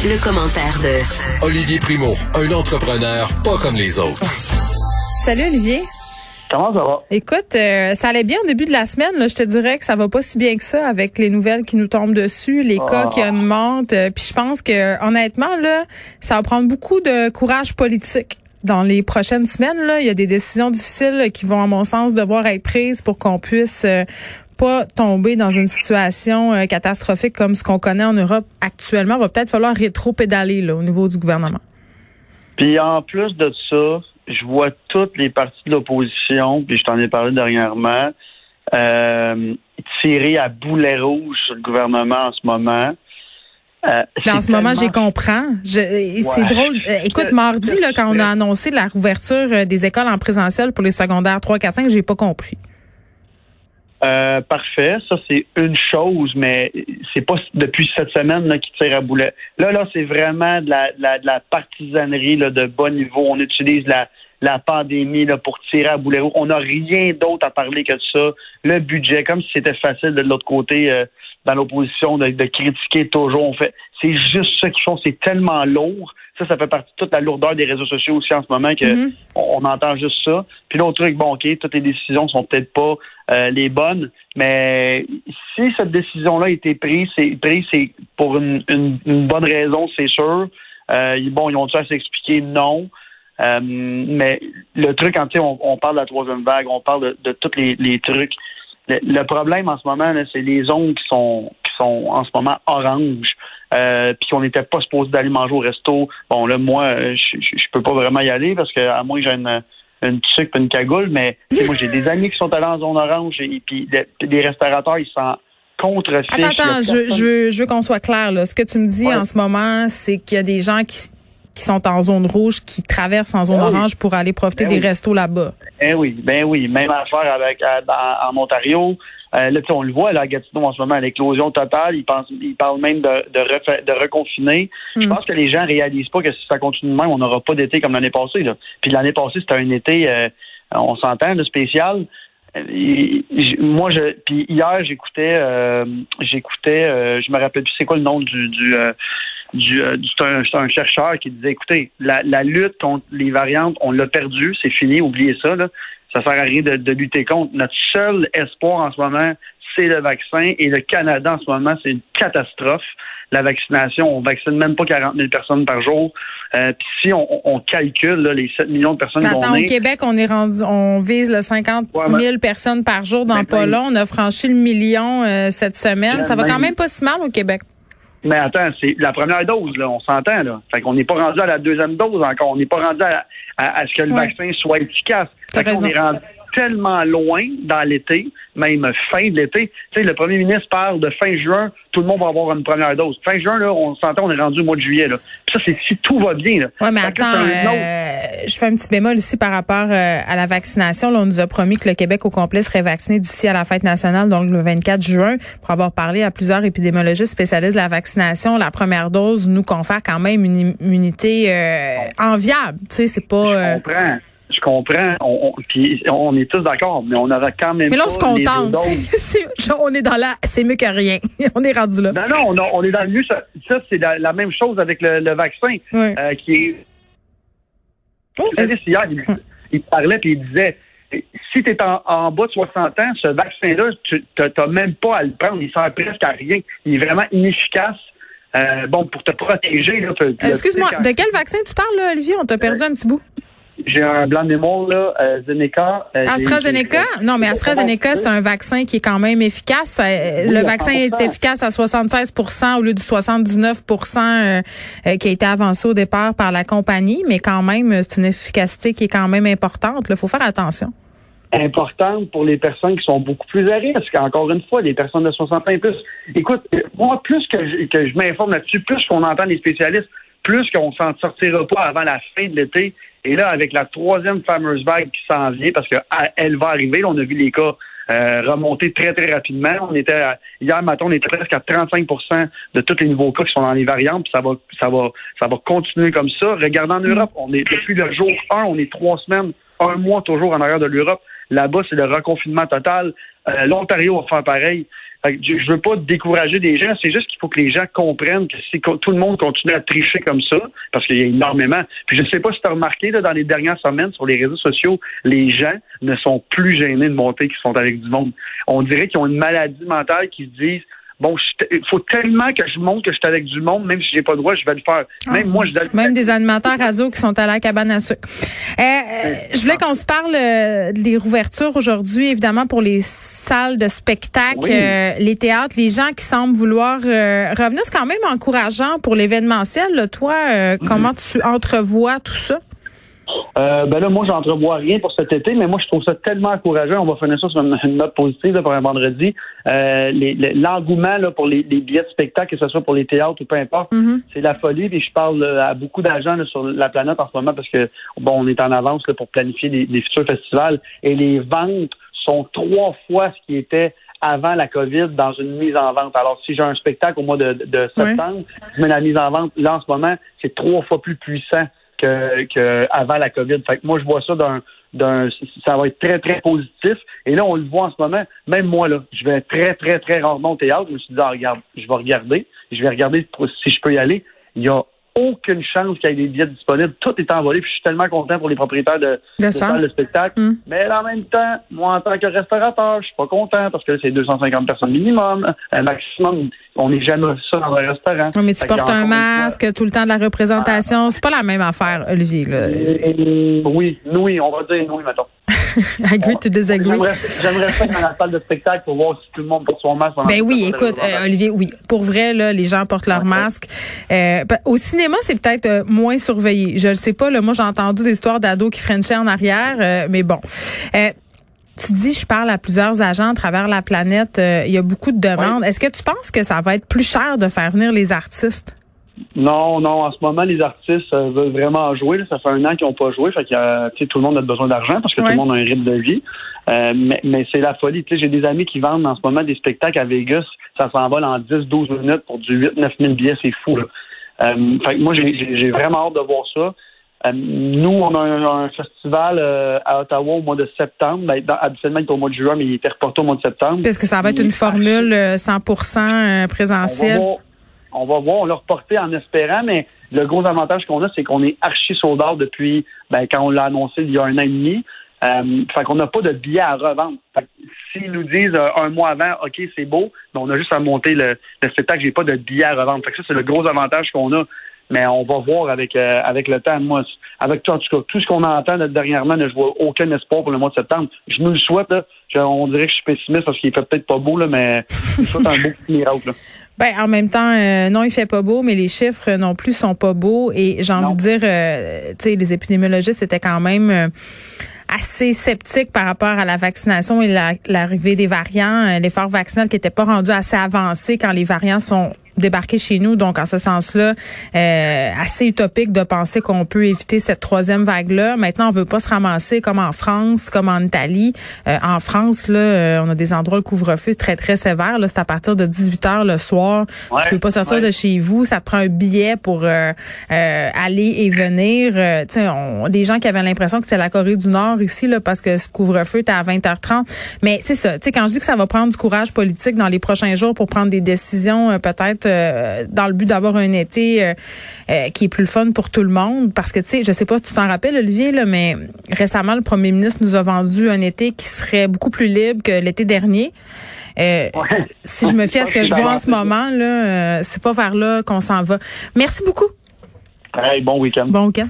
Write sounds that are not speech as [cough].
Le, commentaire de Olivier Primo, un entrepreneur pas comme les autres. Salut Olivier. Comment ça va? Écoute, euh, ça allait bien au début de la semaine. Là, je te dirais que ça va pas si bien que ça avec les nouvelles qui nous tombent dessus, les cas qui Ah. augmentent. Euh, Puis je pense que honnêtement, là, ça va prendre beaucoup de courage politique. Dans les prochaines semaines, là, il y a des décisions difficiles qui vont, à mon sens, devoir être prises pour qu'on puisse euh, pas tomber dans une situation euh, catastrophique comme ce qu'on connaît en Europe actuellement. Il va peut-être falloir rétro-pédaler là, au niveau du gouvernement. Puis en plus de ça, je vois toutes les partis de l'opposition, puis je t'en ai parlé dernièrement, euh, tirer à boulet rouge sur le gouvernement en ce moment. Euh, en ce moment, j'y comprends. Je- C'est drôle. Euh, écoute, mardi, là, quand on a annoncé la rouverture des écoles en présentiel pour les secondaires 3, 4, 5, j'ai pas compris. Euh, parfait, ça c'est une chose, mais c'est pas depuis cette semaine là, qui tire à boulet. Là, là, c'est vraiment de la, de la, de la partisanerie là, de bas niveau. On utilise la, la pandémie là, pour tirer à boulet. On n'a rien d'autre à parler que de ça. Le budget, comme si c'était facile de l'autre côté euh, dans l'opposition de, de critiquer toujours. On fait, c'est juste ça qu'ils font. C'est tellement lourd. Ça, ça fait partie de toute la lourdeur des réseaux sociaux aussi en ce moment que Mhm. on, on entend juste ça. Puis l'autre truc, bon, OK, toutes les décisions sont peut-être pas euh, les bonnes, mais si cette décision-là a été prise, c'est prise, c'est pour une, une- une bonne raison, c'est sûr. Euh, bon, ils ont-tu à s'expliquer? Non. Euh, mais le truc, quand sais, on, on parle de la troisième vague, on parle de, de tous les, les trucs. Le, le problème en ce moment, c'est les zones qui sont qui sont en ce moment orange. Euh, puis on n'était pas supposé d'aller manger au resto. Bon, là, moi, euh, je, peux pas vraiment y aller parce que à moins que j'ai une, une tuque et une cagoule, mais [laughs] moi, j'ai des amis qui sont allés en zone orange et puis les, restaurateurs, ils s'en contrefichent. Attends, attends, je, je, veux- je veux qu'on soit clair. Là. Ce que tu me dis Ouais. en ce moment, c'est qu'il y a des gens qui, qui sont en zone rouge, qui traversent en zone Ben oui. orange pour aller profiter Ben des oui. restos là-bas. Ben oui, ben oui. Même affaire avec en Ontario. Euh, là, on le voit là, à Gatineau en ce moment, l'éclosion totale. Ils, pensent, ils parlent même de, de, refa- de reconfiner. Je Mm. pense que les gens réalisent pas que si ça continue de même, on n'aura pas d'été comme l'année passée. Là. Puis l'année passée, c'était un été, euh, on s'entend, de spécial. Euh, et- moi, je, puis hier, j'écoutais, euh, j'écoutais, euh, je me rappelle plus c'est quoi le nom du, du, euh, du, euh, du- c'est un, un chercheur qui disait, écoutez, la, la lutte contre les variantes, on l'a perdu, c'est fini, oubliez ça. Là. Ça sert à rien de, de lutter contre. Notre seul espoir en ce moment, c'est le vaccin. Et le Canada, en ce moment, c'est une catastrophe. La vaccination, on vaccine même pas 40 000 personnes par jour. Euh, Puis si on, on calcule là, les 7 millions de personnes qu'on attends, au est, Québec, on est rendu, on vise le 50 Ouais, 000 mais- personnes par jour dans Mais pas même- long. On a franchi le million euh, cette semaine. Mais Ça va quand même- même pas si mal au Québec. Mais attends, c'est la première dose, là, on s'entend, là. Fait qu'on n'est pas rendu à la deuxième dose encore. On n'est pas rendu à, à- à ce que le Ouais. vaccin soit efficace. Fait qu'on est rendu tellement loin dans l'été, même fin de l'été. Tu sais, le premier ministre parle de fin juin, tout le monde va avoir une première dose. Fin juin, là, on s'entend, on est rendu au mois de juillet, là. Puis ça, c'est si tout va bien, là. Oui, mais que attends, euh, je fais un petit bémol ici par rapport euh, à la vaccination. Là, on nous a promis que le Québec au complet serait vacciné d'ici à la fête nationale, donc le 24 juin. Pour avoir parlé à plusieurs épidémiologistes spécialistes de la vaccination, la première dose nous confère quand même une immunité euh, enviable. Tu sais, c'est pas... Je euh, comprends. Je comprends. On, on- puis on est tous d'accord, mais on aurait quand même mais là, on se contente. [laughs] on est dans la... C'est mieux que rien. [laughs] on est rendu là. Non, non, on, a- on est dans le mieux. Ça, ça, c'est la, la même chose avec le, le vaccin, Ouais. euh, qui est Oh, Le journaliste, hier, il, il parlait et il disait si tu es en, en bas de 60 ans, ce vaccin-là, tu n'as même pas à le prendre. Il sert presque à rien. Il est vraiment inefficace. Euh, bon, pour te protéger. Excuse-moi, de quel vaccin tu parles, là, Olivier? On t'a perdu un petit bout. J'ai un blanc de mémoire, là, euh, Zeneca. euh, AstraZeneca? Non, mais AstraZeneca, c'est un vaccin qui est quand même efficace. Euh, Oui, le vaccin est 100%. efficace à 76% au lieu du 79% euh, euh, qui a été avancé au départ par la compagnie, mais quand même, c'est une efficacité qui est quand même importante. Il faut faire attention. importante pour les personnes qui sont beaucoup plus à risque. Encore une fois, les personnes de 60 ans et plus. Écoute, moi, plus que je, que je m'informe là-dessus, plus qu'on entend les spécialistes, plus qu'on s'en sortira pas avant la fin de l'été. Et là, avec la troisième fameuse vague qui s'en vient, parce qu'elle va arriver, on a vu les cas euh, remonter très, très rapidement. On était à- hier matin, on était presque à 35% de tous les nouveaux cas qui sont dans les variantes, puis ça va, ça va, ça va continuer comme ça. Regardez en Europe, on est depuis le jour 1, on est trois semaines, un mois toujours en arrière de l'Europe. Là-bas, c'est le reconfinement total. Euh, L'Ontario va faire pareil. je, veux pas décourager des gens, c'est juste qu'il faut que les gens comprennent que si tout le monde continue à tricher comme ça, parce qu'il y a énormément. Puis je ne sais pas si tu as remarqué là, dans les dernières semaines sur les réseaux sociaux, les gens ne sont plus gênés de monter qu'ils sont avec du monde. On dirait qu'ils ont une maladie mentale qui se disent bon, il faut tellement que je montre que je suis avec du monde, même si j'ai pas le droit, je vais le faire. Même moi, je dois Même des animateurs radio qui sont à la cabane à sucre. Euh, euh, je voulais qu'on se parle euh, des rouvertures aujourd'hui, évidemment, pour les salles de spectacle, les théâtres, les gens qui semblent vouloir revenir. C'est quand même encourageant pour l'événementiel. Toi, mm-hmm. comment tu entrevois tout ça? Euh, ben là, moi, j'entrevois rien pour cet été, mais moi, je trouve ça tellement encourageant. On va finir ça sur une, note positive pour un vendredi. Euh, L'engouement pour les, billets de spectacle, que ce soit pour les théâtres ou peu importe, mm-hmm. c'est la folie. Puis je parle à beaucoup d'agents sur la planète en ce moment parce que bon, on est en avance pour planifier les, futurs festivals et les ventes sont trois fois ce qui était avant la COVID dans une mise en vente. Alors, si j'ai un spectacle au mois de, septembre, je mets la mise en vente, là, en ce moment, c'est trois fois plus puissant que, avant la COVID. Fait que moi, je vois ça d'un d'un ça va être très, très positif. Et là, on le voit en ce moment. Même moi, là, je vais très, très, très rarement au théâtre. Je me suis dit, ah, regarde, je vais regarder. Je vais regarder si je peux y aller. Il y a aucune chance qu'il y ait des billets disponibles. Tout est envolé. Puis je suis tellement content pour les propriétaires de, de salles de spectacle. Hmm. Mais en même temps, moi, en tant que restaurateur, je suis pas content parce que c'est 250 personnes minimum. Un maximum, on n'est jamais ça dans un restaurant. mais tu portes un masque tout le temps de la représentation. C'est pas la même affaire, Olivier. oui, oui, on va dire oui, mettons. Agree to disagree. J'aimerais faire dans la salle de spectacle pour voir si tout le monde porte son masque. Ben oui, écoute, euh, Olivier, oui. Pour vrai, là, les gens portent leur masque. Euh, au cinéma, c'est peut-être euh, moins surveillé. Je ne sais pas. Là, moi, j'ai entendu des histoires d'ados qui frenchaient en arrière, mais bon. tu dis, je parle à plusieurs agents à travers la planète. Il y a beaucoup de demandes. Est-ce que tu penses que ça va être plus cher de faire venir les artistes? Non, non. En ce moment, les artistes euh, veulent vraiment jouer. Ça fait un an qu'ils n'ont pas joué. Fait que euh, tout le monde a besoin d'argent parce que tout le monde a un rythme de vie. Euh, mais, c'est la folie. J'ai des amis qui vendent en ce moment des spectacles à Vegas. Ça s'envole en 10-12 minutes pour du 8-9 000 billets. C'est fou. fait que moi, j'ai vraiment hâte de voir ça. nous, on a un, festival à Ottawa au mois de septembre. Ben, habituellement, il est au mois de juin, mais il était reporté au mois de septembre. Est-ce que ça va être une formule 100% présentielle? On va voir, on l'a reporté en espérant, mais le gros avantage qu'on a, c'est qu'on est archi soldats depuis ben, quand on l'a annoncé il y a un an et demi. Euh, fait qu'on n'a pas de billets à revendre. s'ils nous disent euh, un mois avant, OK, c'est beau, ben, on a juste à monter le, le spectacle, j'ai pas de billets à revendre. Fait que ça, c'est le gros avantage qu'on a. Mais on va voir avec euh, avec le temps. Moi, avec toi, en tout cas, tout ce qu'on entend dernièrement, je vois aucun espoir pour le mois de septembre. Je me le souhaite. Là. on dirait que je suis pessimiste parce qu'il fait peut-être pas beau, là, mais [laughs] je souhaite un beau miracle. Là. Ben, en même temps, euh, non, il fait pas beau, mais les chiffres non plus sont pas beaux. Et j'ai envie de dire, euh, tu sais, les épidémiologistes étaient quand même euh, assez sceptiques par rapport à la vaccination et l'arrivée des variants, l'effort vaccinal qui n'était pas rendu assez avancé quand les variants sont débarquer chez nous. Donc, en ce sens-là, euh, assez utopique de penser qu'on peut éviter cette troisième vague-là. Maintenant, on veut pas se ramasser comme en France, comme en Italie. Euh, en France, là, euh, on a des endroits où le couvre-feu est très, très sévère. Là, c'est à partir de 18 heures le soir. tu peux pas sortir de chez vous. Ça te prend un billet pour aller et venir. tu sais, les gens qui avaient l'impression que c'était la Corée du Nord ici, là, parce que ce couvre-feu était à 20h30. Mais c'est ça. Tu sais, quand je dis que ça va prendre du courage politique dans les prochains jours pour prendre des décisions, peut-être euh, dans le but d'avoir un été euh, euh, qui est plus le fun pour tout le monde. Parce que, tu sais, je sais pas si tu t'en rappelles, Olivier, là, mais récemment, le premier ministre nous a vendu un été qui serait beaucoup plus libre que l'été dernier. Si je me fie à ce que je vois en ce moment, là, c'est pas vers là qu'on s'en va. Merci beaucoup. bon week-end. Bon week-end.